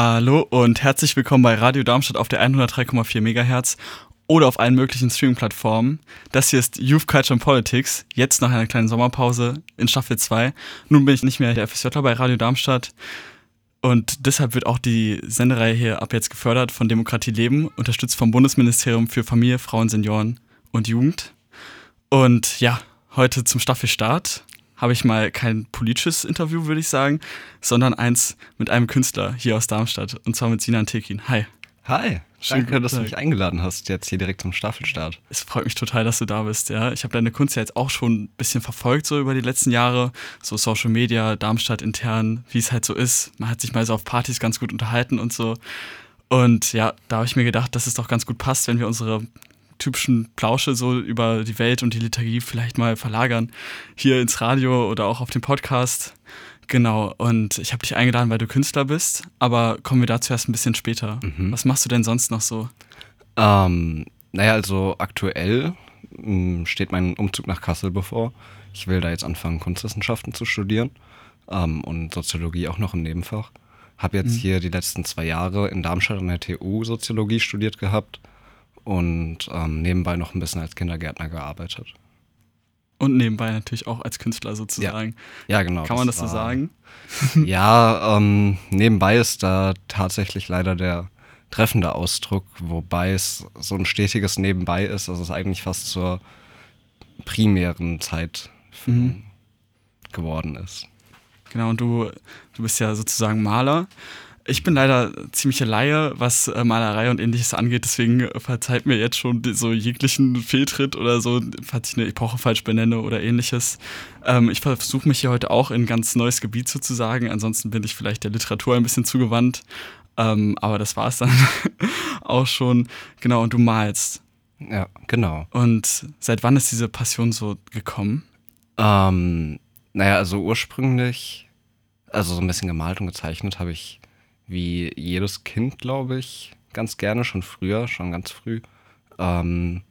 Hallo und herzlich willkommen bei Radio Darmstadt auf der 103,4 MHz oder auf allen möglichen Streaming-Plattformen. Das hier ist Youth Culture and Politics, jetzt nach einer kleinen Sommerpause in Staffel 2. Nun bin ich nicht mehr der FSJ bei Radio Darmstadt und deshalb wird auch die Sendereihe hier ab jetzt gefördert von Demokratie Leben, unterstützt vom Bundesministerium für Familie, Frauen, Senioren und Jugend. Und ja, heute zum Staffelstart habe ich mal kein politisches Interview, würde ich sagen, sondern eins mit einem Künstler hier aus Darmstadt und zwar mit Sinan Tekin. Hi. Hi. Schön, Danke, dass du mich eingeladen hast, jetzt hier direkt zum Staffelstart. Es freut mich total, dass du da bist, ja. Ich habe deine Kunst ja jetzt auch schon ein bisschen verfolgt, so über die letzten Jahre. So Social Media, Darmstadt intern, wie es halt so ist. Man hat sich mal so auf Partys ganz gut unterhalten und so. Und ja, da habe ich mir gedacht, dass es doch ganz gut passt, wenn wir unsere typischen Plausche so über die Welt und die Liturgie vielleicht mal verlagern. Hier ins Radio oder auch auf dem Podcast. Genau, und ich habe dich eingeladen, weil du Künstler bist, aber kommen wir dazu erst ein bisschen später. Mhm. Was machst du denn sonst noch so? Ähm, naja, also aktuell hm, steht mein Umzug nach Kassel bevor. Ich will da jetzt anfangen, Kunstwissenschaften zu studieren ähm, und Soziologie auch noch im Nebenfach. Habe jetzt mhm. hier die letzten zwei Jahre in Darmstadt an der TU Soziologie studiert gehabt und ähm, nebenbei noch ein bisschen als Kindergärtner gearbeitet. Und nebenbei natürlich auch als Künstler sozusagen. Ja, ja genau. Kann man das, das so sagen? ja, ähm, nebenbei ist da tatsächlich leider der treffende Ausdruck, wobei es so ein stetiges Nebenbei ist, dass es eigentlich fast zur primären Zeit mhm. geworden ist. Genau, und du, du bist ja sozusagen Maler. Ich bin leider ziemliche Laie, was äh, Malerei und ähnliches angeht, deswegen verzeiht mir jetzt schon so jeglichen Fehltritt oder so, falls ich eine Epoche falsch benenne oder ähnliches. Ähm, ich versuche mich hier heute auch in ein ganz neues Gebiet sozusagen, ansonsten bin ich vielleicht der Literatur ein bisschen zugewandt, ähm, aber das war es dann auch schon. Genau, und du malst. Ja, genau. Und seit wann ist diese Passion so gekommen? Ähm, naja, also ursprünglich, also so ein bisschen gemalt und gezeichnet habe ich wie jedes Kind, glaube ich, ganz gerne, schon früher, schon ganz früh. Ähm,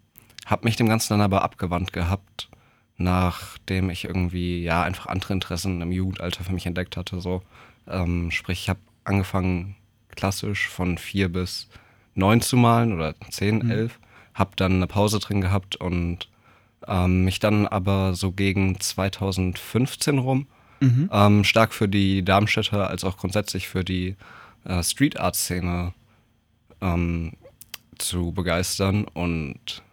hab mich dem Ganzen dann aber abgewandt gehabt, nachdem ich irgendwie ja einfach andere Interessen im Jugendalter für mich entdeckt hatte. So. Ähm, sprich, ich habe angefangen klassisch von vier bis neun zu malen oder zehn, mhm. elf. Hab dann eine Pause drin gehabt und ähm, mich dann aber so gegen 2015 rum mhm. ähm, stark für die Darmstädter als auch grundsätzlich für die äh, Street Art Szene ähm, zu begeistern und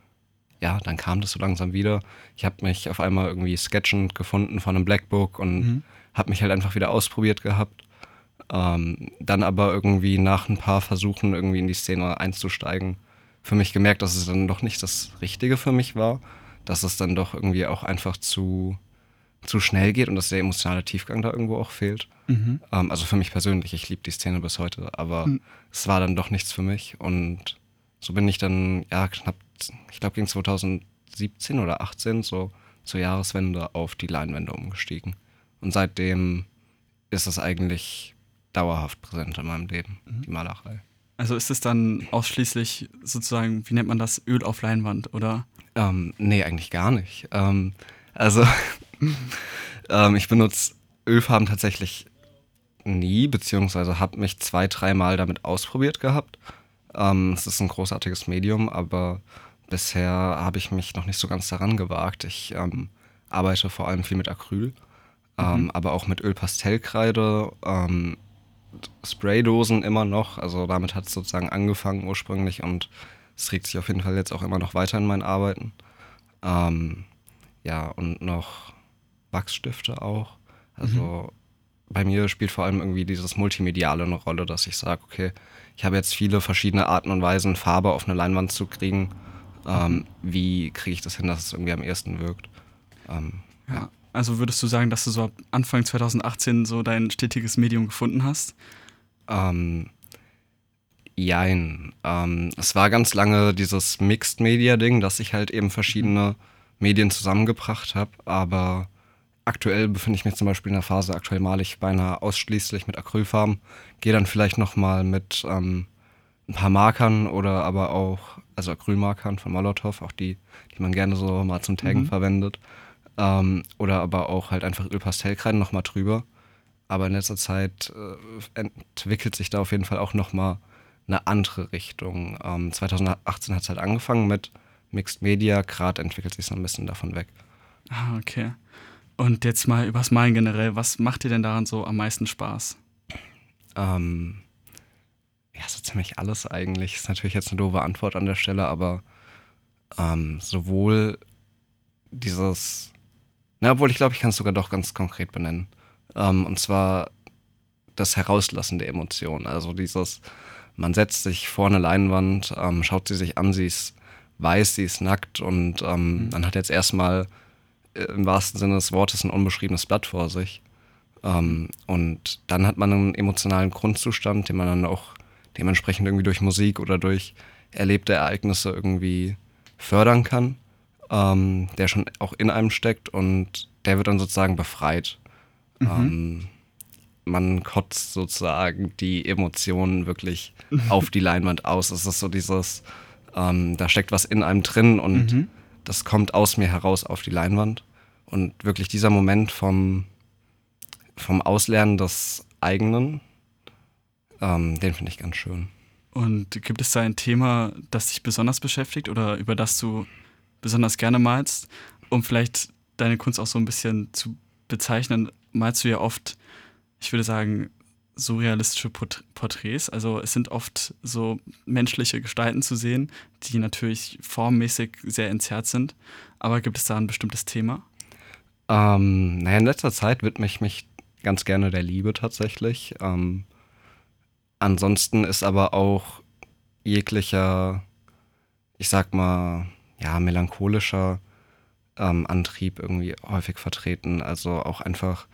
ja, dann kam das so langsam wieder. Ich habe mich auf einmal irgendwie sketchend gefunden von einem Blackbook und mhm. habe mich halt einfach wieder ausprobiert gehabt. Ähm, dann aber irgendwie nach ein paar Versuchen irgendwie in die Szene einzusteigen, für mich gemerkt, dass es dann doch nicht das Richtige für mich war, dass es dann doch irgendwie auch einfach zu zu schnell geht und dass der emotionale Tiefgang da irgendwo auch fehlt. Mhm. Ähm, also für mich persönlich, ich liebe die Szene bis heute, aber mhm. es war dann doch nichts für mich und so bin ich dann, ja, knapp, ich glaube gegen 2017 oder 18 so zur Jahreswende auf die Leinwände umgestiegen. Und seitdem ist es eigentlich dauerhaft präsent in meinem Leben, mhm. die Malerei. Also ist es dann ausschließlich sozusagen, wie nennt man das, Öl auf Leinwand, oder? Ähm, nee, eigentlich gar nicht. Ähm, also ähm, ich benutze Ölfarben tatsächlich nie, beziehungsweise habe mich zwei, dreimal damit ausprobiert gehabt. Ähm, es ist ein großartiges Medium, aber bisher habe ich mich noch nicht so ganz daran gewagt. Ich ähm, arbeite vor allem viel mit Acryl, ähm, mhm. aber auch mit Ölpastellkreide, ähm, Spraydosen immer noch. Also damit hat es sozusagen angefangen ursprünglich und es trägt sich auf jeden Fall jetzt auch immer noch weiter in meinen Arbeiten. Ähm, ja, und noch Wachsstifte auch. Also mhm. Bei mir spielt vor allem irgendwie dieses Multimediale eine Rolle, dass ich sage, okay, ich habe jetzt viele verschiedene Arten und Weisen, Farbe auf eine Leinwand zu kriegen. Ähm. Wie kriege ich das hin, dass es irgendwie am ersten wirkt? Ähm, ja. ja. Also würdest du sagen, dass du so ab Anfang 2018 so dein stetiges Medium gefunden hast? Ähm, jein. Ähm, es war ganz lange dieses Mixed-Media-Ding, dass ich halt eben verschiedene mhm. Medien zusammengebracht habe, aber aktuell befinde ich mich zum Beispiel in der Phase, aktuell male ich beinahe ausschließlich mit Acrylfarben, gehe dann vielleicht nochmal mit ähm, ein paar Markern oder aber auch, also Acrylmarkern von Molotow, auch die, die man gerne so mal zum Taggen mhm. verwendet. Ähm, oder aber auch halt einfach Ölpastellkreiden nochmal drüber. aber in letzter Zeit äh, entwickelt sich da auf jeden Fall auch nochmal eine andere Richtung. Ähm, 2018 hat es halt angefangen mit Mixed Media, gerade entwickelt sich so ein bisschen davon weg. Ah, okay. Und jetzt mal übers Malen generell, was macht dir denn daran so am meisten Spaß? Ähm, ja, so ziemlich alles eigentlich. Ist natürlich jetzt eine doofe Antwort an der Stelle, aber ähm, sowohl dieses, na, obwohl ich glaube, ich kann es sogar doch ganz konkret benennen. Ähm, und zwar das Herauslassen der Emotionen. Also dieses, man setzt sich vor eine Leinwand, ähm, schaut sie sich an, sie ist weiß, sie ist nackt und ähm, mhm. man hat jetzt erstmal im wahrsten Sinne des Wortes ein unbeschriebenes Blatt vor sich. Ähm, und dann hat man einen emotionalen Grundzustand, den man dann auch dementsprechend irgendwie durch Musik oder durch erlebte Ereignisse irgendwie fördern kann, ähm, der schon auch in einem steckt und der wird dann sozusagen befreit. Mhm. Ähm, man kotzt sozusagen die Emotionen wirklich auf die Leinwand aus. Es ist so dieses, ähm, da steckt was in einem drin und mhm. Das kommt aus mir heraus auf die Leinwand. Und wirklich dieser Moment vom, vom Auslernen des eigenen, ähm, den finde ich ganz schön. Und gibt es da ein Thema, das dich besonders beschäftigt oder über das du besonders gerne malst, um vielleicht deine Kunst auch so ein bisschen zu bezeichnen? Malst du ja oft, ich würde sagen, surrealistische Porträts. Also es sind oft so menschliche Gestalten zu sehen, die natürlich formmäßig sehr entzerrt sind. Aber gibt es da ein bestimmtes Thema? Ähm, naja, in letzter Zeit widme ich mich ganz gerne der Liebe tatsächlich. Ähm, ansonsten ist aber auch jeglicher, ich sag mal, ja, melancholischer ähm, Antrieb irgendwie häufig vertreten. Also auch einfach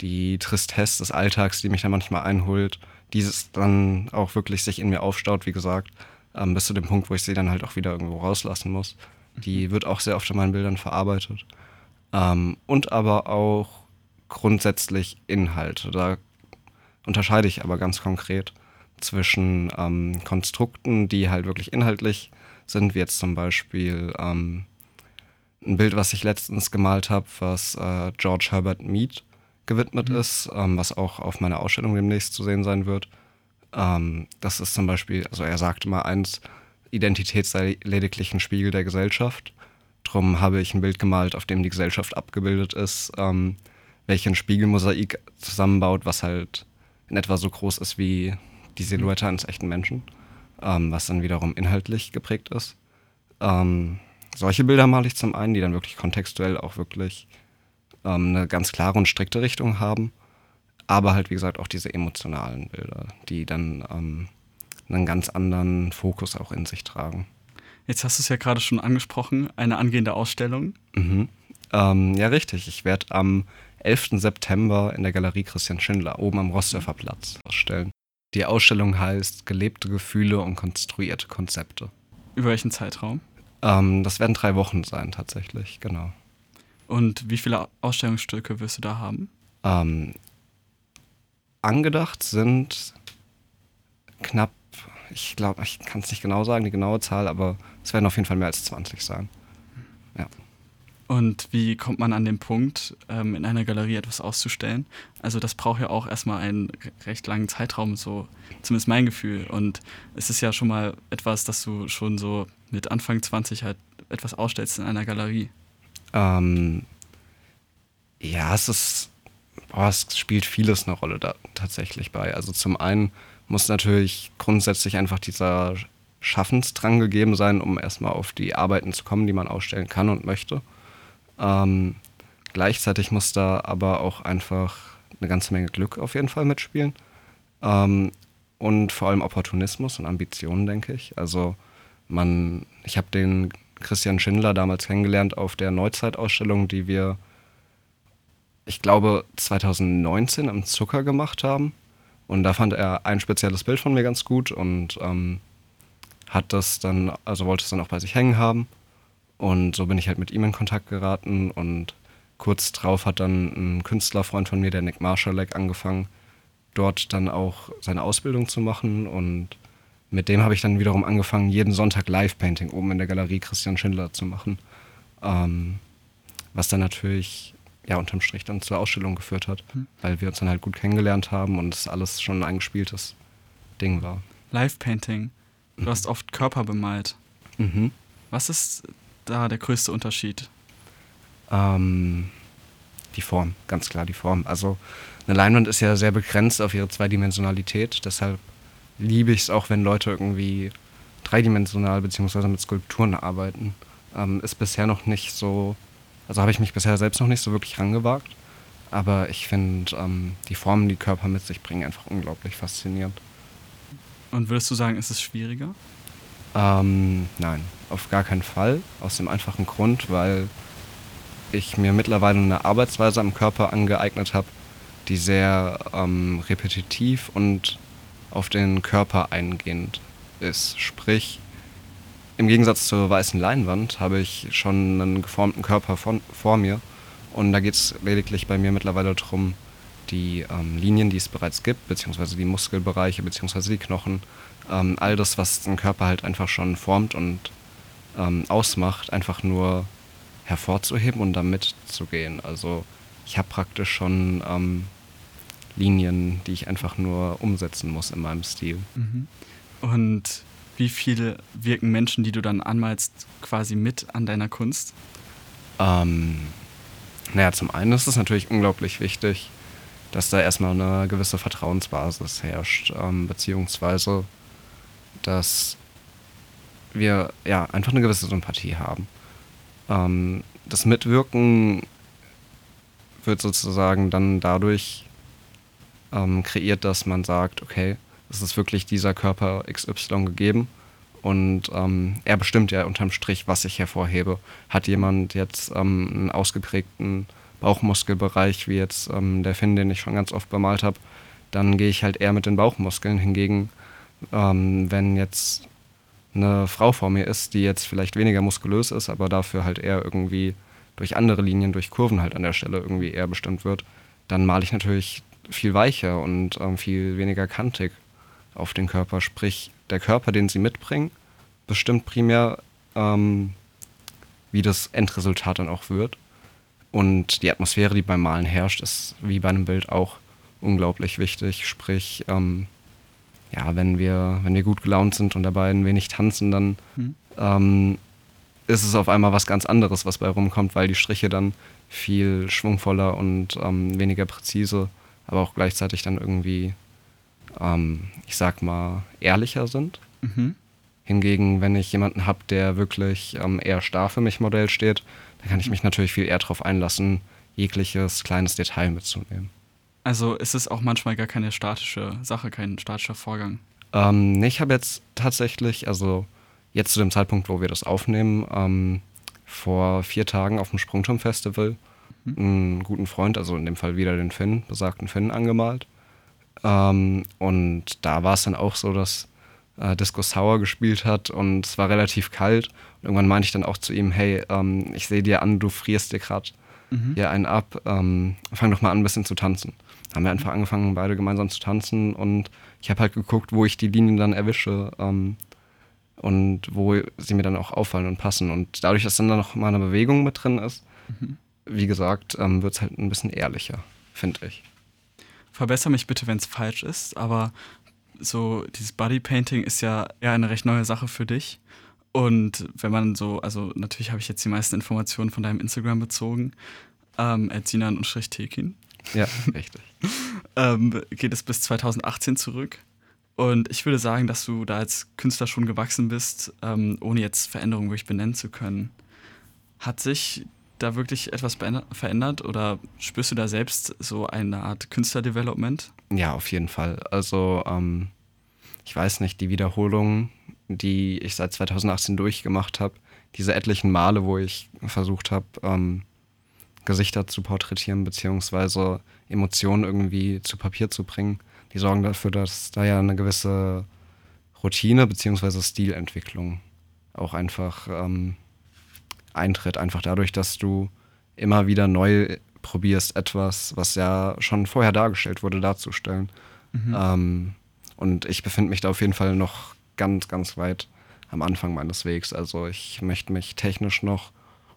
die Tristesse des Alltags, die mich dann manchmal einholt, dieses dann auch wirklich sich in mir aufstaut, wie gesagt, ähm, bis zu dem Punkt, wo ich sie dann halt auch wieder irgendwo rauslassen muss. Die mhm. wird auch sehr oft in meinen Bildern verarbeitet. Ähm, und aber auch grundsätzlich Inhalte. Da unterscheide ich aber ganz konkret zwischen ähm, Konstrukten, die halt wirklich inhaltlich sind, wie jetzt zum Beispiel ähm, ein Bild, was ich letztens gemalt habe, was äh, George Herbert Mead gewidmet mhm. ist, ähm, was auch auf meiner Ausstellung demnächst zu sehen sein wird. Ähm, das ist zum Beispiel, also er sagte mal eins, Identität sei lediglich ein Spiegel der Gesellschaft. Drum habe ich ein Bild gemalt, auf dem die Gesellschaft abgebildet ist, ähm, welche ein Spiegelmosaik zusammenbaut, was halt in etwa so groß ist wie die Silhouette eines echten Menschen, ähm, was dann wiederum inhaltlich geprägt ist. Ähm, solche Bilder male ich zum einen, die dann wirklich kontextuell auch wirklich ähm, eine ganz klare und strikte Richtung haben, aber halt wie gesagt auch diese emotionalen Bilder, die dann ähm, einen ganz anderen Fokus auch in sich tragen. Jetzt hast du es ja gerade schon angesprochen, eine angehende Ausstellung. Mhm. Ähm, ja, richtig. Ich werde am 11. September in der Galerie Christian Schindler oben am Rossdorfer Platz ausstellen. Die Ausstellung heißt Gelebte Gefühle und konstruierte Konzepte. Über welchen Zeitraum? Ähm, das werden drei Wochen sein, tatsächlich, genau. Und wie viele Ausstellungsstücke wirst du da haben? Ähm, angedacht sind knapp, ich glaube, ich kann es nicht genau sagen, die genaue Zahl, aber es werden auf jeden Fall mehr als 20 sein. Ja. Und wie kommt man an den Punkt, ähm, in einer Galerie etwas auszustellen? Also das braucht ja auch erstmal einen recht langen Zeitraum, so zumindest mein Gefühl. Und es ist ja schon mal etwas, dass du schon so mit Anfang 20 halt etwas ausstellst in einer Galerie. Ähm, ja, es ist, boah, es spielt vieles eine Rolle da tatsächlich bei. Also zum einen muss natürlich grundsätzlich einfach dieser Schaffensdrang gegeben sein, um erstmal auf die Arbeiten zu kommen, die man ausstellen kann und möchte. Ähm, gleichzeitig muss da aber auch einfach eine ganze Menge Glück auf jeden Fall mitspielen. Ähm, und vor allem Opportunismus und Ambitionen, denke ich. Also man, ich habe den Christian Schindler damals kennengelernt auf der Neuzeitausstellung, die wir, ich glaube, 2019 am Zucker gemacht haben. Und da fand er ein spezielles Bild von mir ganz gut und ähm, hat das dann, also wollte es dann auch bei sich hängen haben. Und so bin ich halt mit ihm in Kontakt geraten und kurz drauf hat dann ein Künstlerfreund von mir, der Nick Marshallek, angefangen, dort dann auch seine Ausbildung zu machen und mit dem habe ich dann wiederum angefangen, jeden Sonntag Live-Painting oben in der Galerie Christian Schindler zu machen. Ähm, was dann natürlich ja unterm Strich dann zur Ausstellung geführt hat, mhm. weil wir uns dann halt gut kennengelernt haben und es alles schon ein eingespieltes Ding war. Live Painting. Du mhm. hast oft Körper bemalt. Mhm. Was ist da der größte Unterschied? Ähm, die Form, ganz klar die Form. Also eine Leinwand ist ja sehr begrenzt auf ihre Zweidimensionalität, deshalb liebe ich es auch, wenn Leute irgendwie dreidimensional beziehungsweise mit Skulpturen arbeiten. Ähm, ist bisher noch nicht so, also habe ich mich bisher selbst noch nicht so wirklich rangewagt. Aber ich finde ähm, die Formen, die Körper mit sich bringen, einfach unglaublich faszinierend. Und würdest du sagen, ist es schwieriger? Ähm, nein, auf gar keinen Fall. Aus dem einfachen Grund, weil ich mir mittlerweile eine Arbeitsweise am Körper angeeignet habe, die sehr ähm, repetitiv und auf den Körper eingehend ist. Sprich, im Gegensatz zur weißen Leinwand habe ich schon einen geformten Körper von, vor mir und da geht es lediglich bei mir mittlerweile darum, die ähm, Linien, die es bereits gibt, beziehungsweise die Muskelbereiche, beziehungsweise die Knochen, ähm, all das, was den Körper halt einfach schon formt und ähm, ausmacht, einfach nur hervorzuheben und damit zu gehen. Also ich habe praktisch schon ähm, Linien, die ich einfach nur umsetzen muss in meinem Stil. Mhm. Und wie viele wirken Menschen, die du dann anmalst, quasi mit an deiner Kunst? Ähm, naja, zum einen ist es natürlich unglaublich wichtig, dass da erstmal eine gewisse Vertrauensbasis herrscht, ähm, beziehungsweise dass wir ja einfach eine gewisse Sympathie haben. Ähm, das Mitwirken wird sozusagen dann dadurch ähm, kreiert, dass man sagt, okay, es ist wirklich dieser Körper XY gegeben und ähm, er bestimmt ja unterm Strich, was ich hervorhebe. Hat jemand jetzt ähm, einen ausgeprägten Bauchmuskelbereich, wie jetzt ähm, der Finn, den ich schon ganz oft bemalt habe, dann gehe ich halt eher mit den Bauchmuskeln. Hingegen, ähm, wenn jetzt eine Frau vor mir ist, die jetzt vielleicht weniger muskulös ist, aber dafür halt eher irgendwie durch andere Linien, durch Kurven halt an der Stelle irgendwie eher bestimmt wird, dann male ich natürlich viel weicher und ähm, viel weniger kantig auf den Körper. Sprich, der Körper, den sie mitbringen, bestimmt primär, ähm, wie das Endresultat dann auch wird. Und die Atmosphäre, die beim Malen herrscht, ist wie bei einem Bild auch unglaublich wichtig. Sprich, ähm, ja, wenn wir, wenn wir gut gelaunt sind und dabei ein wenig tanzen, dann mhm. ähm, ist es auf einmal was ganz anderes, was bei rumkommt, weil die Striche dann viel schwungvoller und ähm, weniger präzise, aber auch gleichzeitig dann irgendwie, ähm, ich sag mal, ehrlicher sind. Mhm. Hingegen, wenn ich jemanden habe, der wirklich ähm, eher starr für mich Modell steht, dann kann ich mich natürlich viel eher darauf einlassen, jegliches kleines Detail mitzunehmen. Also ist es auch manchmal gar keine statische Sache, kein statischer Vorgang? Ähm, ich habe jetzt tatsächlich, also jetzt zu dem Zeitpunkt, wo wir das aufnehmen, ähm, vor vier Tagen auf dem Sprungturm-Festival mhm. Einen guten Freund, also in dem Fall wieder den Finn, besagten Finn, angemalt. Ähm, und da war es dann auch so, dass äh, Disco Sour gespielt hat und es war relativ kalt. Und irgendwann meinte ich dann auch zu ihm, hey, ähm, ich sehe dir an, du frierst dir gerade mhm. hier einen ab, ähm, fang doch mal an, ein bisschen zu tanzen haben wir einfach angefangen, beide gemeinsam zu tanzen und ich habe halt geguckt, wo ich die Linien dann erwische ähm, und wo sie mir dann auch auffallen und passen. Und dadurch, dass dann da noch mal eine Bewegung mit drin ist, mhm. Wie gesagt, ähm, wird es halt ein bisschen ehrlicher, finde ich. Verbessere mich bitte, wenn es falsch ist, aber so dieses Bodypainting ist ja eher eine recht neue Sache für dich. Und wenn man so, also natürlich habe ich jetzt die meisten Informationen von deinem Instagram bezogen, ähm, Sinan und Tekin. Ja, richtig. ähm, geht es bis 2018 zurück. Und ich würde sagen, dass du da als Künstler schon gewachsen bist, ähm, ohne jetzt Veränderungen wirklich benennen zu können. Hat sich da wirklich etwas verändert oder spürst du da selbst so eine Art Künstlerdevelopment? Ja, auf jeden Fall. Also, ähm, ich weiß nicht, die Wiederholungen, die ich seit 2018 durchgemacht habe, diese etlichen Male, wo ich versucht habe, ähm, Gesichter zu porträtieren, beziehungsweise Emotionen irgendwie zu Papier zu bringen. Die sorgen dafür, dass da ja eine gewisse Routine beziehungsweise Stilentwicklung auch einfach ähm, eintritt. Einfach dadurch, dass du immer wieder neu probierst, etwas, was ja schon vorher dargestellt wurde, darzustellen. Mhm. Ähm, und ich befinde mich da auf jeden Fall noch ganz, ganz weit am Anfang meines Wegs. Also ich möchte mich technisch noch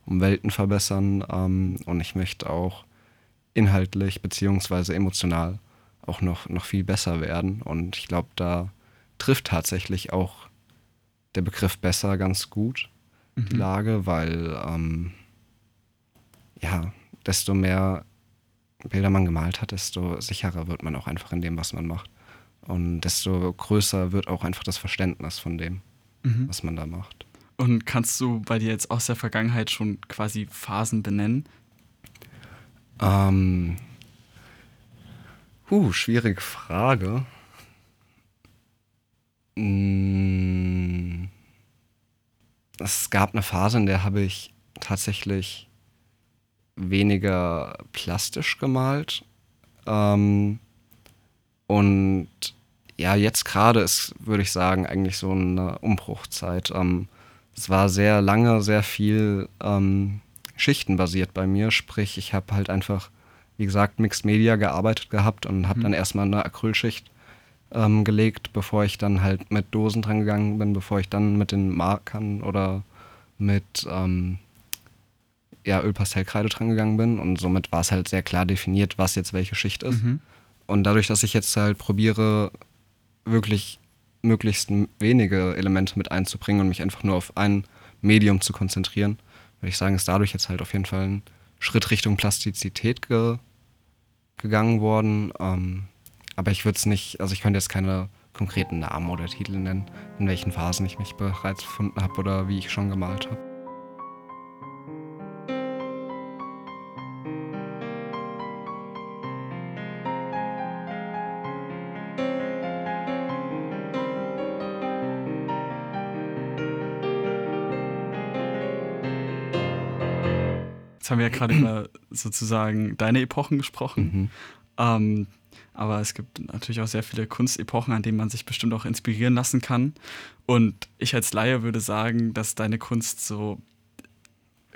um Welten verbessern. Ähm, und ich möchte auch inhaltlich beziehungsweise emotional auch noch, noch viel besser werden. Und ich glaube, da trifft tatsächlich auch der Begriff besser ganz gut die Mhm. Lage, weil ähm, ja, desto mehr Bilder man gemalt hat, desto sicherer wird man auch einfach in dem, was man macht. Und desto größer wird auch einfach das Verständnis von dem, Mhm. was man da macht. Und kannst du bei dir jetzt aus der Vergangenheit schon quasi Phasen benennen? Ähm, huh, schwierige Frage. Mm, Es gab eine Phase, in der habe ich tatsächlich weniger plastisch gemalt. Ähm, und ja, jetzt gerade ist, würde ich sagen, eigentlich so eine Umbruchzeit. Ähm, es war sehr lange, sehr viel ähm, schichtenbasiert bei mir. Sprich, ich habe halt einfach, wie gesagt, Mixed Media gearbeitet gehabt und habe Mhm. dann erstmal eine Acrylschicht ähm, gelegt, bevor ich dann halt mit Dosen dran gegangen bin, bevor ich dann mit den Markern oder mit ähm, ja, Ölpastellkreide dran gegangen bin. Und somit war es halt sehr klar definiert, was jetzt welche Schicht ist. Mhm. Und dadurch, dass ich jetzt halt probiere, wirklich möglichst wenige Elemente mit einzubringen und mich einfach nur auf ein Medium zu konzentrieren, würde ich sagen, ist dadurch jetzt halt auf jeden Fall ein Schritt Richtung Plastizität ge gegangen worden. Ähm, aber ich würde es nicht, also ich könnte jetzt keine konkreten Namen oder Titel nennen, in welchen Phasen ich mich bereits befunden habe oder wie ich schon gemalt habe. Jetzt haben wir ja gerade über sozusagen deine Epochen gesprochen. Mhm. Ähm, aber es gibt natürlich auch sehr viele Kunstepochen, an denen man sich bestimmt auch inspirieren lassen kann. Und ich als Laie würde sagen, dass deine Kunst so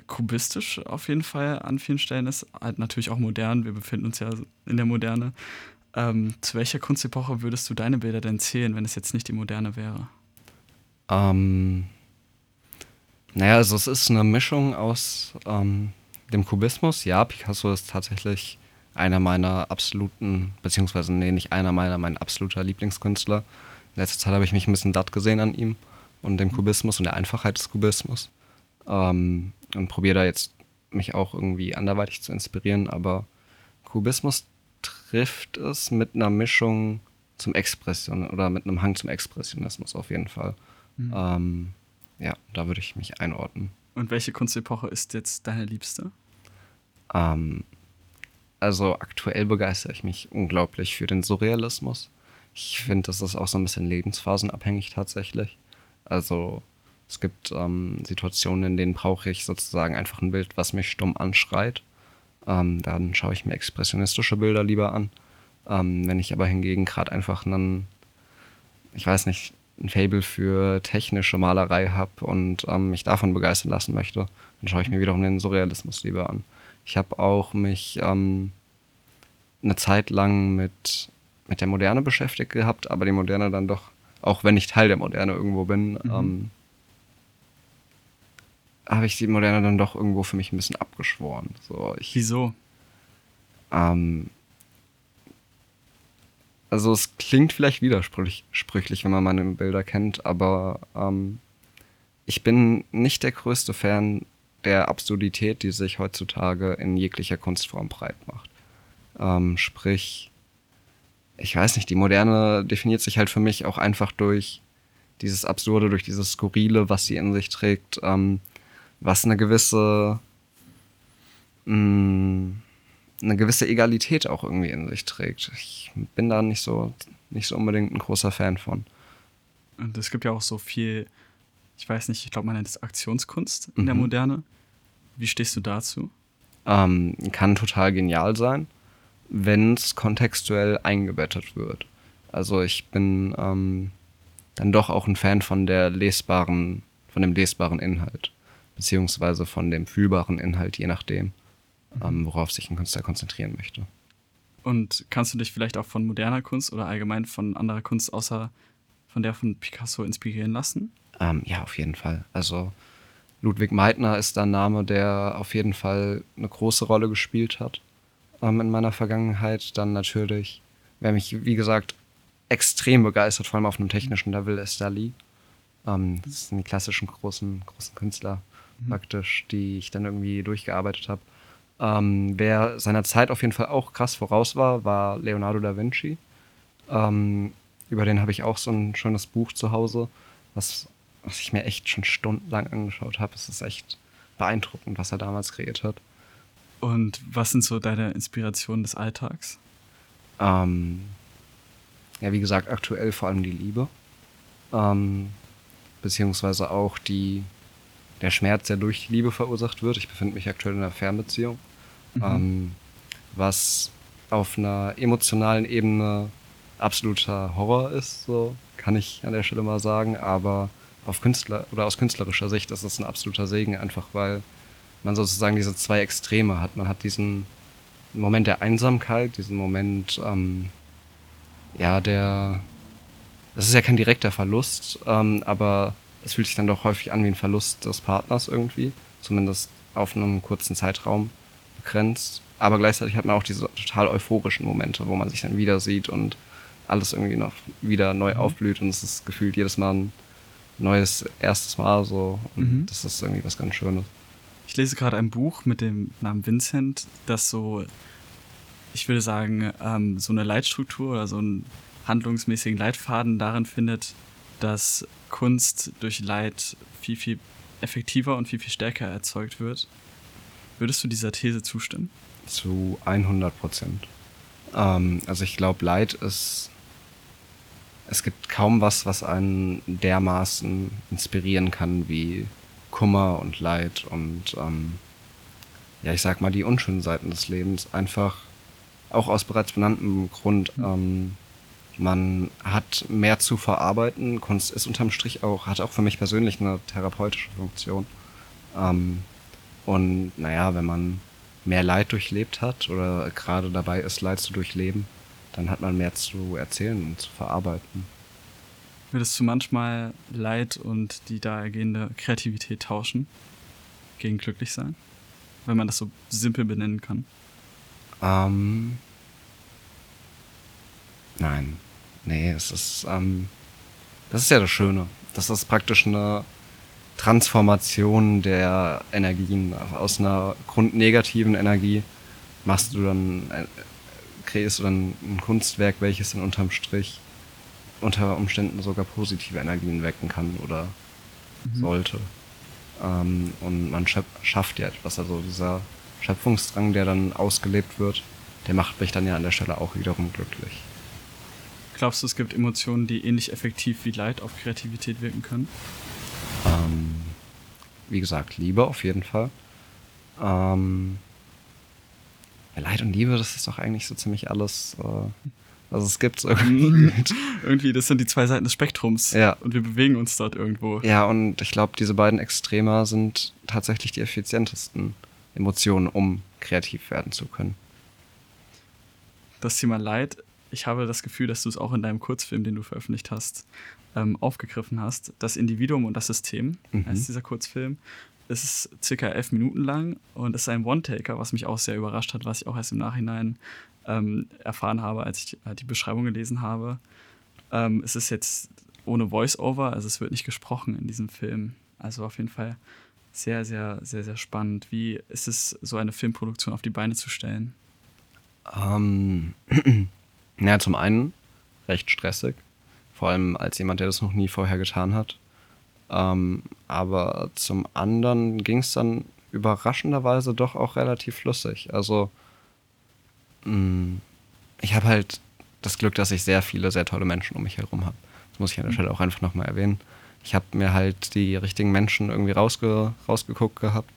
kubistisch auf jeden Fall an vielen Stellen ist. Halt natürlich auch modern. Wir befinden uns ja in der Moderne. Ähm, zu welcher Kunstepoche würdest du deine Bilder denn zählen, wenn es jetzt nicht die Moderne wäre? Ähm, naja, also es ist eine Mischung aus ähm, dem Kubismus. Ja, Picasso ist tatsächlich einer meiner absoluten, beziehungsweise nee, nicht einer meiner, mein absoluter Lieblingskünstler. In letzter Zeit habe ich mich ein bisschen satt gesehen an ihm und dem Kubismus und der Einfachheit des Kubismus. Ähm, und probiere da jetzt mich auch irgendwie anderweitig zu inspirieren, aber Kubismus trifft es mit einer Mischung zum Expression oder mit einem Hang zum Expressionismus auf jeden Fall. Mhm. Ähm, ja, da würde ich mich einordnen. Und welche Kunstepoche ist jetzt deine liebste? Ähm, also aktuell begeistere ich mich unglaublich für den Surrealismus. Ich finde, das ist auch so ein bisschen lebensphasenabhängig tatsächlich. Also es gibt ähm, Situationen, in denen brauche ich sozusagen einfach ein Bild, was mich stumm anschreit. Ähm, dann schaue ich mir expressionistische Bilder lieber an. Ähm, wenn ich aber hingegen gerade einfach einen, ich weiß nicht, ein Fable für technische Malerei habe und ähm, mich davon begeistern lassen möchte, dann schaue ich mir wiederum den Surrealismus lieber an. Ich habe auch mich ähm, eine Zeit lang mit, mit der Moderne beschäftigt gehabt, aber die Moderne dann doch, auch wenn ich Teil der Moderne irgendwo bin, ähm, habe ich die Moderne dann doch irgendwo für mich ein bisschen abgeschworen. So, ich, Wieso? ähm, also es klingt vielleicht widersprüchlich, sprüchlich, wenn man meine Bilder kennt, aber ähm, ich bin nicht der größte Fan der Absurdität, die sich heutzutage in jeglicher Kunstform breit macht. Ähm, sprich, ich weiß nicht, die Moderne definiert sich halt für mich auch einfach durch dieses Absurde, durch dieses Skurrile, was sie in sich trägt, ähm, was eine gewisse mh, eine gewisse Egalität auch irgendwie in sich trägt. Ich bin da nicht so, nicht so unbedingt ein großer Fan von. Und es gibt ja auch so viel, ich weiß nicht, ich glaube, man nennt es Aktionskunst in der Mhm. Moderne. Wie stehst du dazu? Ähm, kann total genial sein, wenn es kontextuell eingebettet wird. Also ich bin ähm, dann doch auch ein Fan von der lesbaren, von dem lesbaren Inhalt, beziehungsweise von dem fühlbaren Inhalt, je nachdem, ähm, worauf sich ein Künstler konzentrieren möchte. Und kannst du dich vielleicht auch von moderner Kunst oder allgemein von anderer Kunst außer von der von Picasso inspirieren lassen? Ähm, ja, auf jeden Fall. Also Ludwig Meitner ist ein Name, der auf jeden Fall eine große Rolle gespielt hat. ähm, in meiner Vergangenheit. Dann natürlich, wer mich, wie gesagt, extrem begeistert, vor allem auf einem technischen Level, ist Dali. Ähm, das sind die klassischen großen, großen Künstler mhm. praktisch, die ich dann irgendwie durchgearbeitet habe. Ähm, wer seiner Zeit auf jeden Fall auch krass voraus war, war Leonardo da Vinci. Ähm, über den habe ich auch so ein schönes Buch zu Hause, was, was ich mir echt schon stundenlang angeschaut habe. Es ist echt beeindruckend, was er damals kreiert hat. Und was sind so deine Inspirationen des Alltags? Ähm, ja, wie gesagt, aktuell vor allem die Liebe. Ähm, beziehungsweise auch die, der Schmerz, der durch die Liebe verursacht wird. Ich befinde mich aktuell in einer Fernbeziehung. Mhm. Ähm, was auf einer emotionalen Ebene absoluter Horror ist, so kann ich an der Stelle mal sagen, aber auf Künstler oder aus künstlerischer Sicht ist es ein absoluter Segen, einfach weil man sozusagen diese zwei Extreme hat. Man hat diesen Moment der Einsamkeit, diesen Moment, ähm, ja, der, das ist ja kein direkter Verlust, ähm, aber es fühlt sich dann doch häufig an wie ein Verlust des Partners irgendwie, zumindest auf einen kurzen Zeitraum begrenzt. Aber gleichzeitig hat man auch diese total euphorischen Momente, wo man sich dann wieder sieht und alles irgendwie noch wieder neu aufblüht und es ist gefühlt jedes Mal ein neues erstes Mal so. Und mhm. das ist irgendwie was ganz Schönes. Ich lese gerade ein Buch mit dem Namen Vincent, das so, ich würde sagen, ähm, so eine Leitstruktur oder so einen handlungsmäßigen Leitfaden darin findet, dass Kunst durch Leid viel, viel effektiver und viel, viel stärker erzeugt wird. Würdest du dieser These zustimmen? Zu 100 Prozent. Ähm, also ich glaube, Leid ist es gibt kaum was, was einen dermaßen inspirieren kann wie Kummer und Leid und ähm, ja, ich sag mal, die unschönen Seiten des Lebens. Einfach auch aus bereits benanntem Grund. Mhm. Ähm, man hat mehr zu verarbeiten. Kunst ist unterm Strich auch, hat auch für mich persönlich eine therapeutische Funktion. Ähm, und naja, wenn man mehr Leid durchlebt hat oder gerade dabei ist, Leid zu durchleben, dann hat man mehr zu erzählen und zu verarbeiten. Würdest du manchmal Leid und die da ergehende Kreativität tauschen? Gegen glücklich sein? Wenn man das so simpel benennen kann. Ähm. Nein. Nee, es ist, ähm, das ist ja das Schöne. Das ist praktisch eine Transformation der Energien. Aus einer grundnegativen Energie machst du dann äh, kreierst du dann ein Kunstwerk, welches dann unterm Strich unter Umständen sogar positive Energien wecken kann oder mhm. sollte. Ähm, und man schafft ja etwas. Also dieser Schöpfungsdrang, der dann ausgelebt wird, der macht mich dann ja an der Stelle auch wiederum glücklich. Glaubst du, es gibt Emotionen, die ähnlich effektiv wie Leid auf Kreativität wirken können? Ähm, wie gesagt, Liebe auf jeden Fall. Ähm, Leid und Liebe, das ist doch eigentlich so ziemlich alles, äh, was es gibt. Irgendwie. irgendwie, das sind die zwei Seiten des Spektrums. Ja. Und wir bewegen uns dort irgendwo. Ja, und ich glaube, diese beiden Extremer sind tatsächlich die effizientesten Emotionen, um kreativ werden zu können. Das Thema Leid, ich habe das Gefühl, dass du es auch in deinem Kurzfilm, den du veröffentlicht hast, ähm, aufgegriffen hast. Das Individuum und das System mhm. heißt dieser Kurzfilm. Es ist circa elf Minuten lang und es ist ein One-Taker, was mich auch sehr überrascht hat, was ich auch erst im Nachhinein ähm, erfahren habe, als ich äh, die Beschreibung gelesen habe. Ähm, es ist jetzt ohne Voice-Over, also es wird nicht gesprochen in diesem Film. Also auf jeden Fall sehr, sehr, sehr, sehr spannend. Wie ist es, so eine Filmproduktion auf die Beine zu stellen? Ähm, naja, zum einen recht stressig. Vor allem als jemand, der das noch nie vorher getan hat. Ähm, aber zum anderen ging es dann überraschenderweise doch auch relativ flüssig. Also mh, mm, ich habe halt das Glück, dass ich sehr viele, sehr tolle Menschen um mich herum habe. Das muss ich an der Stelle auch einfach nochmal erwähnen. Ich habe mir halt die richtigen Menschen irgendwie rausge rausgeguckt gehabt.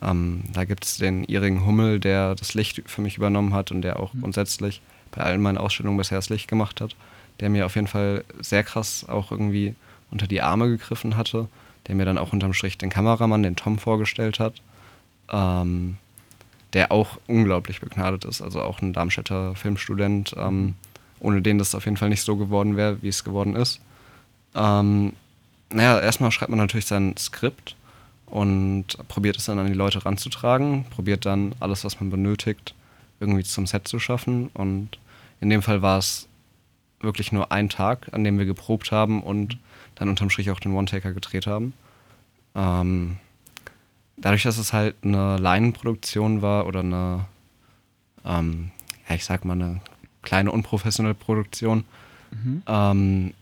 Ähm, da gibt es den Iring Hummel, der das Licht für mich übernommen hat und der auch mhm. grundsätzlich bei allen meinen Ausstellungen bisher das Licht gemacht hat. Der mir auf jeden Fall sehr krass auch irgendwie unter die Arme gegriffen hatte, der mir dann auch unterm Strich den Kameramann, den Tom, vorgestellt hat, ähm, der auch unglaublich begnadet ist, also auch ein Darmstädter Filmstudent, ähm, ohne den das auf jeden Fall nicht so geworden wäre, wie es geworden ist. Ähm, naja, erstmal schreibt man natürlich sein Skript und probiert es dann an die Leute ranzutragen, probiert dann alles, was man benötigt, irgendwie zum Set zu schaffen. Und in dem Fall war es wirklich nur ein Tag, an dem wir geprobt haben und dann unterm Strich auch den One-Taker gedreht haben. Ähm, dadurch, dass es halt eine Leinenproduktion war oder eine, ähm, ja, ich sag mal, eine kleine unprofessionelle Produktion, mhm. ähm,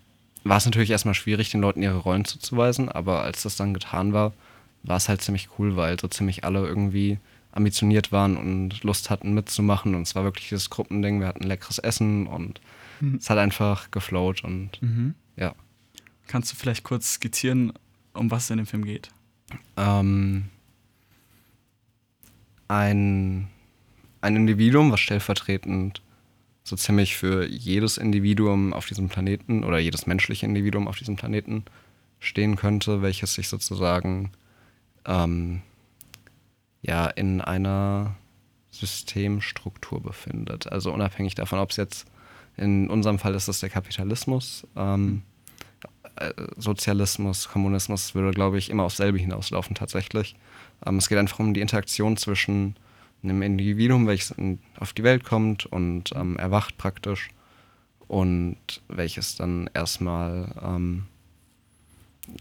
war es natürlich erstmal schwierig, den Leuten ihre Rollen zuzuweisen, aber als das dann getan war, war es halt ziemlich cool, weil so ziemlich alle irgendwie ambitioniert waren und Lust hatten mitzumachen und es war wirklich das Gruppending, wir hatten leckeres Essen und mhm. es hat einfach geflowt und mhm. ja. Kannst du vielleicht kurz skizzieren, um was es in dem Film geht? Ähm, ein, ein Individuum, was stellvertretend so ziemlich für jedes Individuum auf diesem Planeten oder jedes menschliche Individuum auf diesem Planeten stehen könnte, welches sich sozusagen ähm, ja in einer Systemstruktur befindet. Also unabhängig davon, ob es jetzt in unserem Fall ist es der Kapitalismus, ähm, äh, Sozialismus, Kommunismus würde, glaube ich, immer aufs selbe hinauslaufen tatsächlich. Ähm, es geht einfach um die Interaktion zwischen einem Individuum, welches in, auf die Welt kommt und ähm, erwacht praktisch und welches dann erstmal ähm,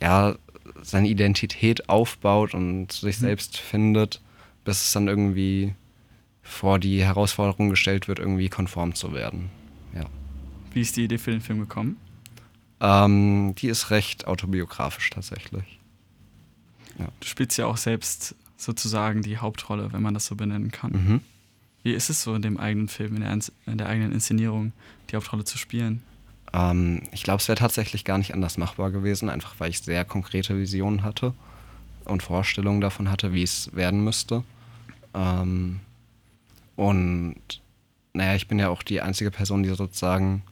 ja, seine Identität aufbaut und sich mhm. selbst findet, bis es dann irgendwie vor die Herausforderung gestellt wird, irgendwie konform zu werden. Ja. Wie ist die Idee für den Film gekommen? Ähm, die ist recht autobiografisch tatsächlich. Ja. Du spielst ja auch selbst sozusagen die Hauptrolle, wenn man das so benennen kann. Mhm. Wie ist es so in dem eigenen Film, in der, in der eigenen Inszenierung, die Hauptrolle zu spielen? Ähm, ich glaube, es wäre tatsächlich gar nicht anders machbar gewesen, einfach weil ich sehr konkrete Visionen hatte und Vorstellungen davon hatte, wie es werden müsste. Ähm, und naja, ich bin ja auch die einzige Person, die sozusagen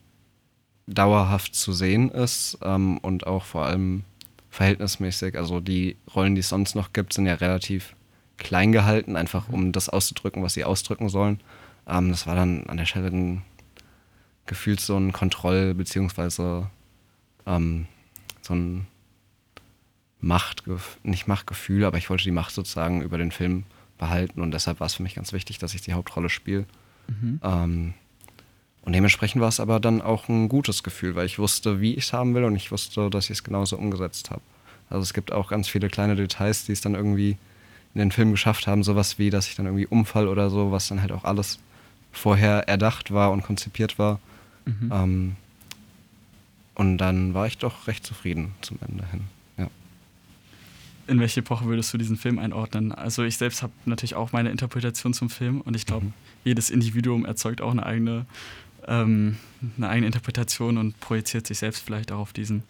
dauerhaft zu sehen ist ähm, und auch vor allem verhältnismäßig. Also die Rollen, die es sonst noch gibt, sind ja relativ klein gehalten, einfach um das auszudrücken, was sie ausdrücken sollen. Ähm, das war dann an der Stelle ein, gefühlt so ein Kontroll- beziehungsweise ähm, so ein Machtgefühl, nicht Machtgefühl, aber ich wollte die Macht sozusagen über den Film behalten und deshalb war es für mich ganz wichtig, dass ich die Hauptrolle spiele. Mhm. Und dementsprechend war es aber dann auch ein gutes Gefühl, weil ich wusste, wie ich es haben will und ich wusste, dass ich es genauso umgesetzt habe. Also es gibt auch ganz viele kleine Details, die es dann irgendwie in den Film geschafft haben, sowas wie, dass ich dann irgendwie Umfall oder so, was dann halt auch alles vorher erdacht war und konzipiert war. Mhm. Ähm, und dann war ich doch recht zufrieden zum Ende hin. Ja. In welche Epoche würdest du diesen Film einordnen? Also ich selbst habe natürlich auch meine Interpretation zum Film und ich glaube, mhm. jedes Individuum erzeugt auch eine eigene, ähm, eine eigene Interpretation und projiziert sich selbst vielleicht auch auf diesen.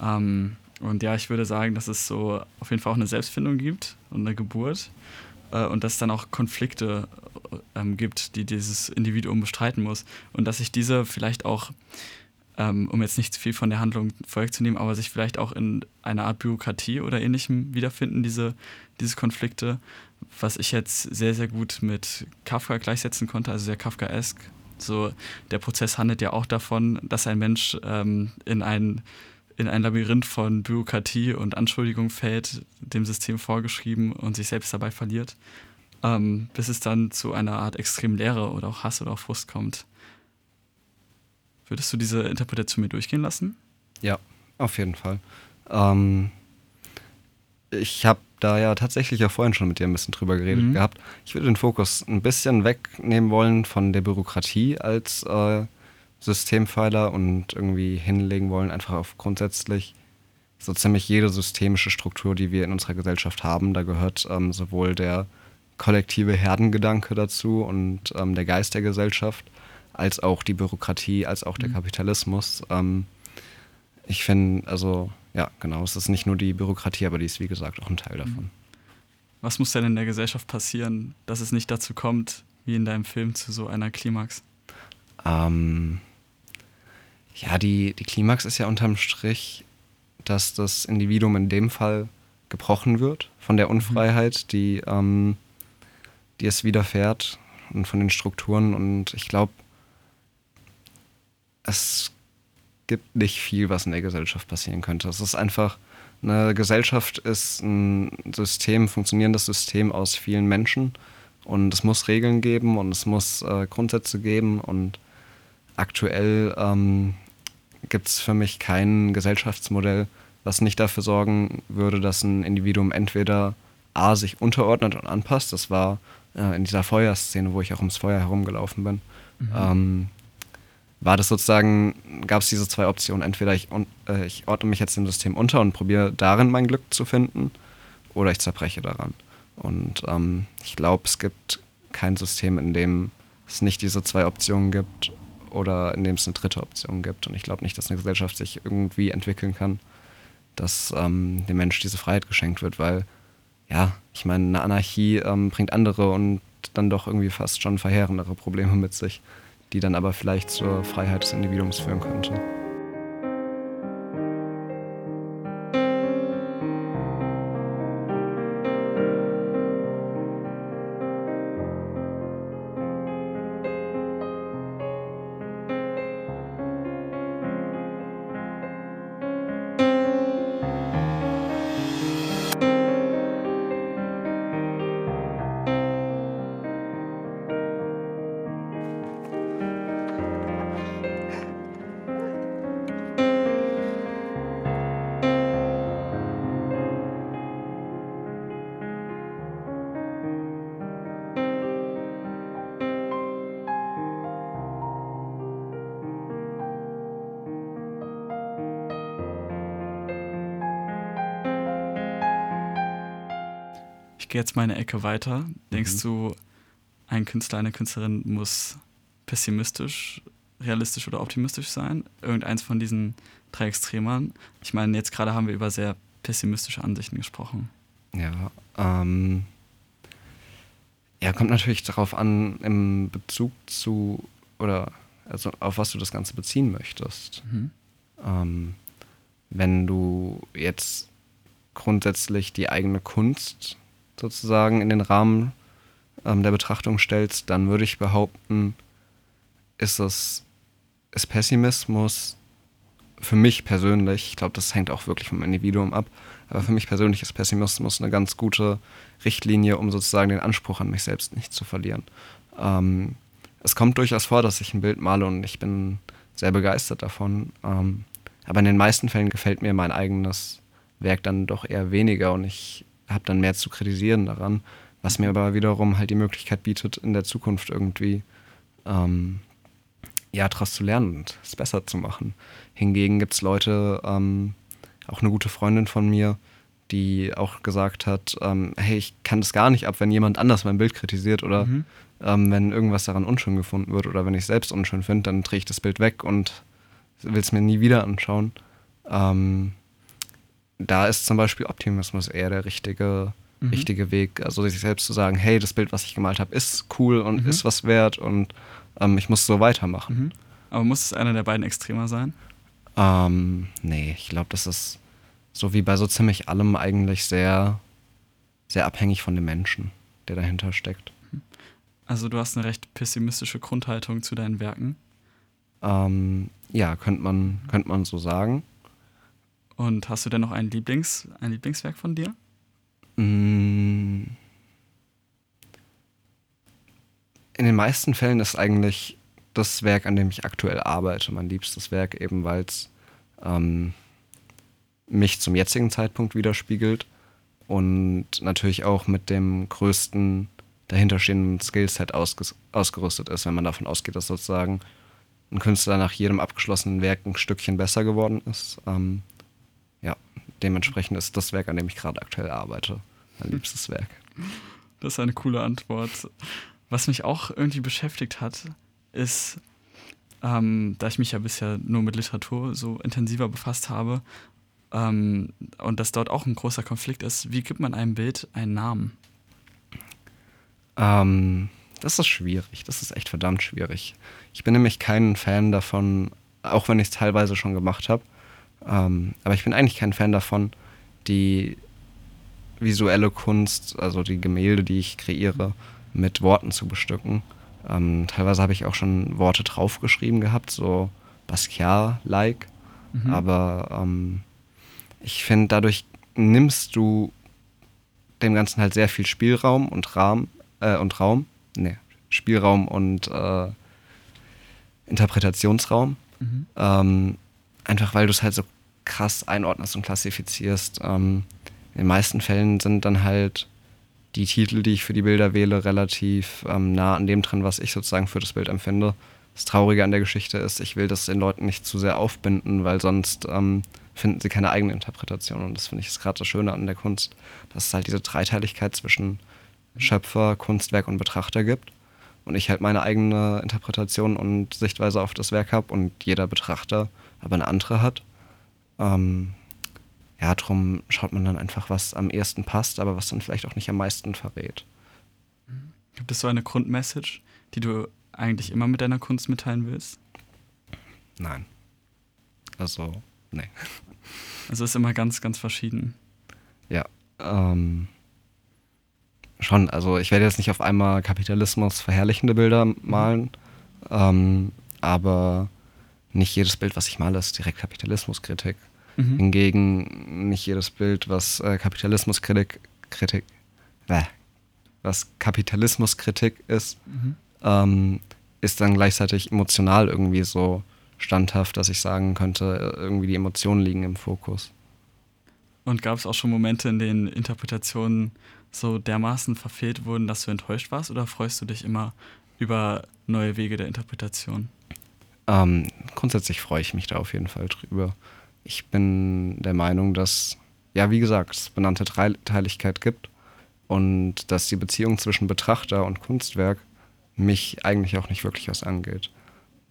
Ähm, und ja, ich würde sagen, dass es so auf jeden Fall auch eine Selbstfindung gibt und eine Geburt äh, und dass es dann auch Konflikte ähm, gibt, die dieses Individuum bestreiten muss und dass sich diese vielleicht auch, ähm, um jetzt nicht zu viel von der Handlung vorwegzunehmen, aber sich vielleicht auch in einer Art Bürokratie oder ähnlichem wiederfinden, diese, diese Konflikte, was ich jetzt sehr, sehr gut mit Kafka gleichsetzen konnte, also sehr Kafkaesk. So, der Prozess handelt ja auch davon, dass ein Mensch ähm, in ein in ein Labyrinth von Bürokratie und Anschuldigung fällt, dem System vorgeschrieben und sich selbst dabei verliert, ähm, bis es dann zu einer Art extrem Leere oder auch Hass oder auch Frust kommt. Würdest du diese Interpretation mir durchgehen lassen? Ja, auf jeden Fall. Ähm, ich habe da ja tatsächlich auch vorhin schon mit dir ein bisschen drüber geredet mhm. gehabt. Ich würde den Fokus ein bisschen wegnehmen wollen von der Bürokratie als äh, Systempfeiler und irgendwie hinlegen wollen, einfach auf grundsätzlich so ziemlich jede systemische Struktur, die wir in unserer Gesellschaft haben. Da gehört ähm, sowohl der kollektive Herdengedanke dazu und ähm, der Geist der Gesellschaft, als auch die Bürokratie, als auch der mhm. Kapitalismus. Ähm, ich finde, also ja, genau, es ist nicht nur die Bürokratie, aber die ist wie gesagt auch ein Teil davon. Was muss denn in der Gesellschaft passieren, dass es nicht dazu kommt, wie in deinem Film, zu so einer Klimax? Ähm, ja, die, die Klimax ist ja unterm Strich, dass das Individuum in dem Fall gebrochen wird von der Unfreiheit, die, ähm, die es widerfährt und von den Strukturen. Und ich glaube, es gibt nicht viel, was in der Gesellschaft passieren könnte. Es ist einfach, eine Gesellschaft ist ein System, funktionierendes System aus vielen Menschen Und es muss Regeln geben und es muss äh, Grundsätze geben. Und aktuell ähm, gibt es für mich kein Gesellschaftsmodell, was nicht dafür sorgen würde, dass ein Individuum entweder A sich unterordnet und anpasst. Das war äh, in dieser Feuerszene, wo ich auch ums Feuer herumgelaufen bin. Mhm. Ähm, war das sozusagen, gab es diese zwei Optionen. Entweder ich, äh, ich ordne mich jetzt dem System unter und probiere darin mein Glück zu finden, oder ich zerbreche daran. Und ähm, ich glaube, es gibt kein System, in dem es nicht diese zwei Optionen gibt oder in dem es eine dritte Option gibt. Und ich glaube nicht, dass eine Gesellschaft sich irgendwie entwickeln kann, dass ähm, dem Mensch diese Freiheit geschenkt wird, weil, ja, ich meine, eine Anarchie ähm, bringt andere und dann doch irgendwie fast schon verheerendere Probleme mit sich, die dann aber vielleicht zur Freiheit des Individuums führen könnte. Jetzt meine Ecke weiter. Denkst mhm. du, ein Künstler, eine Künstlerin muss pessimistisch, realistisch oder optimistisch sein? Irgendeins von diesen drei Extremern? Ich meine, jetzt gerade haben wir über sehr pessimistische Ansichten gesprochen. Ja, ähm, ja, kommt natürlich darauf an, im Bezug zu, oder also auf was du das Ganze beziehen möchtest. Mhm. Ähm, wenn du jetzt grundsätzlich die eigene Kunst sozusagen in den Rahmen ähm, der Betrachtung stellst, dann würde ich behaupten, ist es ist Pessimismus für mich persönlich, ich glaube, das hängt auch wirklich vom Individuum ab, aber für mich persönlich ist Pessimismus eine ganz gute Richtlinie, um sozusagen den Anspruch an mich selbst nicht zu verlieren. Ähm, es kommt durchaus vor, dass ich ein Bild male und ich bin sehr begeistert davon. Ähm, aber in den meisten Fällen gefällt mir mein eigenes Werk dann doch eher weniger und ich habe dann mehr zu kritisieren daran, was mir aber wiederum halt die Möglichkeit bietet, in der Zukunft irgendwie ähm, ja, daraus zu lernen und es besser zu machen. Hingegen gibt es Leute, ähm, auch eine gute Freundin von mir, die auch gesagt hat, ähm, hey, ich kann das gar nicht ab, wenn jemand anders mein Bild kritisiert oder mhm. ähm, wenn irgendwas daran unschön gefunden wird oder wenn ich es selbst unschön finde, dann drehe ich das Bild weg und will es mir nie wieder anschauen. Ähm, da ist zum Beispiel Optimismus eher der richtige, mhm. richtige Weg. Also sich selbst zu sagen, hey, das Bild, was ich gemalt habe, ist cool und mhm. ist was wert und ähm, ich muss so weitermachen. Mhm. Aber muss es einer der beiden Extremer sein? Ähm, nee, ich glaube, das ist so wie bei so ziemlich allem eigentlich sehr, sehr abhängig von dem Menschen, der dahinter steckt. Mhm. Also du hast eine recht pessimistische Grundhaltung zu deinen Werken? Ähm, ja, könnte man, könnt man so sagen. Und hast du denn noch ein, Lieblings, ein Lieblingswerk von dir? Mm. In den meisten Fällen ist eigentlich das Werk, an dem ich aktuell arbeite, mein liebstes Werk, eben weil es ähm, mich zum jetzigen Zeitpunkt widerspiegelt und natürlich auch mit dem größten dahinterstehenden Skillset ausgerüstet ist, wenn man davon ausgeht, dass sozusagen ein Künstler nach jedem abgeschlossenen Werk ein Stückchen besser geworden ist. Ähm, dementsprechend ist das Werk, an dem ich gerade aktuell arbeite, mein liebstes Werk. Das ist eine coole Antwort. Was mich auch irgendwie beschäftigt hat, ist, ähm, da ich mich ja bisher nur mit Literatur so intensiver befasst habe ähm, und dass dort auch ein großer Konflikt ist, wie gibt man einem Bild einen Namen? Ähm, das ist schwierig. Das ist echt verdammt schwierig. Ich bin nämlich kein Fan davon, auch wenn ich es teilweise schon gemacht habe, ähm, aber ich bin eigentlich kein Fan davon, die visuelle Kunst, also die Gemälde, die ich kreiere, mit Worten zu bestücken. Ähm, teilweise habe ich auch schon Worte draufgeschrieben gehabt, so Basquiat-like. Mhm. Aber ähm, ich finde, dadurch nimmst du dem Ganzen halt sehr viel Spielraum und Rahmen äh, und Raum. Nee, Spielraum und äh, Interpretationsraum. Mhm. Ähm, einfach weil du es halt so krass einordnest und klassifizierst. Ähm, in den meisten Fällen sind dann halt die Titel, die ich für die Bilder wähle, relativ ähm, nah an dem drin, was ich sozusagen für das Bild empfinde. Das Traurige an der Geschichte ist, ich will das den Leuten nicht zu sehr aufbinden, weil sonst ähm, finden sie keine eigene Interpretation. Und das finde ich ist gerade das Schöne an der Kunst, dass es halt diese Dreiteiligkeit zwischen Schöpfer, Kunstwerk und Betrachter gibt. Und ich halt meine eigene Interpretation und Sichtweise auf das Werk habe und jeder Betrachter aber eine andere hat. Ähm, ja, darum schaut man dann einfach, was am ehesten passt, aber was dann vielleicht auch nicht am meisten verrät. Gibt es so eine Grundmessage, die du eigentlich immer mit deiner Kunst mitteilen willst? Nein. Also, nee. Also ist immer ganz, ganz verschieden. Ja. Ähm, schon, also ich werde jetzt nicht auf einmal Kapitalismus verherrlichende Bilder malen, ähm, aber nicht jedes Bild, was ich male, ist direkt Kapitalismuskritik. Mhm. Hingegen nicht jedes Bild, was äh, Kapitalismuskritik, Kritik, äh, was Kapitalismuskritik ist, mhm. ähm, ist dann gleichzeitig emotional irgendwie so standhaft, dass ich sagen könnte, irgendwie die Emotionen liegen im Fokus. Und gab es auch schon Momente, in denen Interpretationen so dermaßen verfehlt wurden, dass du enttäuscht warst? Oder freust du dich immer über neue Wege der Interpretation? Ähm, grundsätzlich freue ich mich da auf jeden Fall drüber. Ich bin der Meinung, dass, ja, wie gesagt, es benannte Dreiteiligkeit gibt und dass die Beziehung zwischen Betrachter und Kunstwerk mich eigentlich auch nicht wirklich was angeht.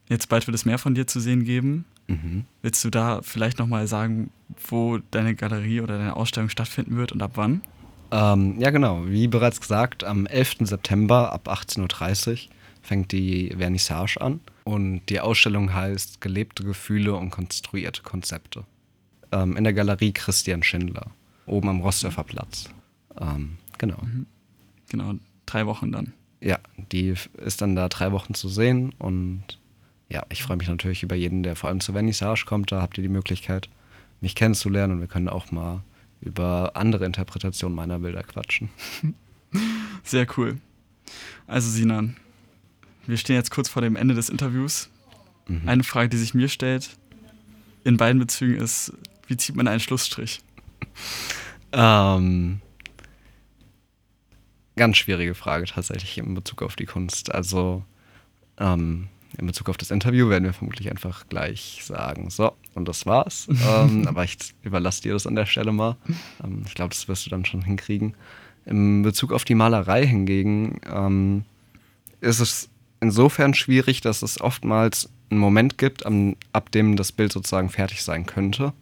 Jetzt bald wird es mehr von dir zu sehen geben. Mhm. Willst du da vielleicht nochmal sagen, wo deine Galerie oder deine Ausstellung stattfinden wird und ab wann? Ähm, ja, genau. Wie bereits gesagt, am 11. September ab 18.30 Uhr fängt die Vernissage an. Und die Ausstellung heißt Gelebte Gefühle und konstruierte Konzepte. Ähm, in der Galerie Christian Schindler, oben am Rossdorfer Platz. Ähm, genau. Mhm. Genau, drei Wochen dann. Ja, die ist dann da drei Wochen zu sehen. Und ja, ich freue mich natürlich über jeden, der vor allem zur Vernissage kommt. Da habt ihr die Möglichkeit, mich kennenzulernen. Und wir können auch mal über andere Interpretationen meiner Bilder quatschen. Sehr cool. Also Sinan, wir stehen jetzt kurz vor dem Ende des Interviews. Mhm. Eine Frage, die sich mir stellt, in beiden Bezügen ist, wie zieht man einen Schlussstrich? Ähm, ganz schwierige Frage tatsächlich in Bezug auf die Kunst. Also ähm, in Bezug auf das Interview werden wir vermutlich einfach gleich sagen, so, und das war's. ähm, aber ich überlasse dir das an der Stelle mal. Ähm, ich glaube, das wirst du dann schon hinkriegen. In Bezug auf die Malerei hingegen ähm, ist es insofern schwierig, dass es oftmals einen Moment gibt, am, ab dem das Bild sozusagen fertig sein könnte.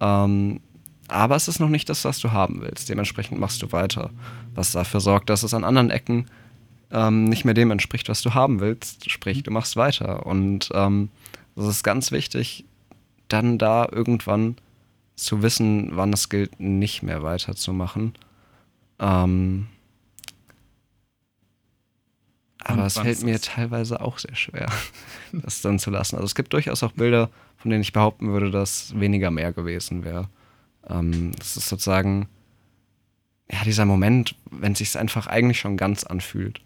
Ähm, aber es ist noch nicht das, was du haben willst. Dementsprechend machst du weiter. Was dafür sorgt, dass es an anderen Ecken ähm, nicht mehr dem entspricht, was du haben willst. Sprich, du machst weiter. Und ähm, das ist ganz wichtig, dann da irgendwann zu wissen, wann es gilt, nicht mehr weiterzumachen. Ähm, aber es fällt mir teilweise auch sehr schwer, das dann zu lassen. Also es gibt durchaus auch Bilder, von denen ich behaupten würde, dass weniger mehr gewesen wäre. Ähm, das ist sozusagen, ja, dieser Moment, wenn es sich einfach eigentlich schon ganz anfühlt.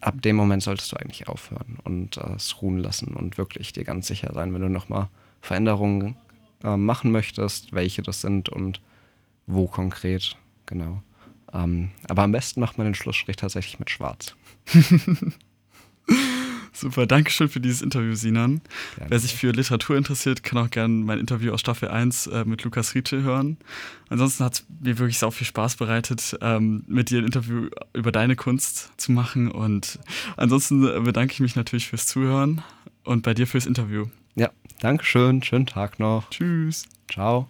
Ab dem Moment solltest du eigentlich aufhören und äh, es ruhen lassen und wirklich dir ganz sicher sein, wenn du nochmal Veränderungen äh, machen möchtest, welche das sind und wo konkret, genau. Ähm, aber am besten macht man den Schlussstrich tatsächlich mit Schwarz. Super, danke schön für dieses Interview, Sinan. Gerne. Wer sich für Literatur interessiert, kann auch gerne mein Interview aus Staffel 1 äh, mit Lukas Rietschel hören. Ansonsten hat es mir wirklich sau viel Spaß bereitet, ähm, mit dir ein Interview über deine Kunst zu machen. Und ansonsten bedanke ich mich natürlich fürs Zuhören und bei dir fürs Interview. Ja, danke schön. Schönen Tag noch. Tschüss. Ciao.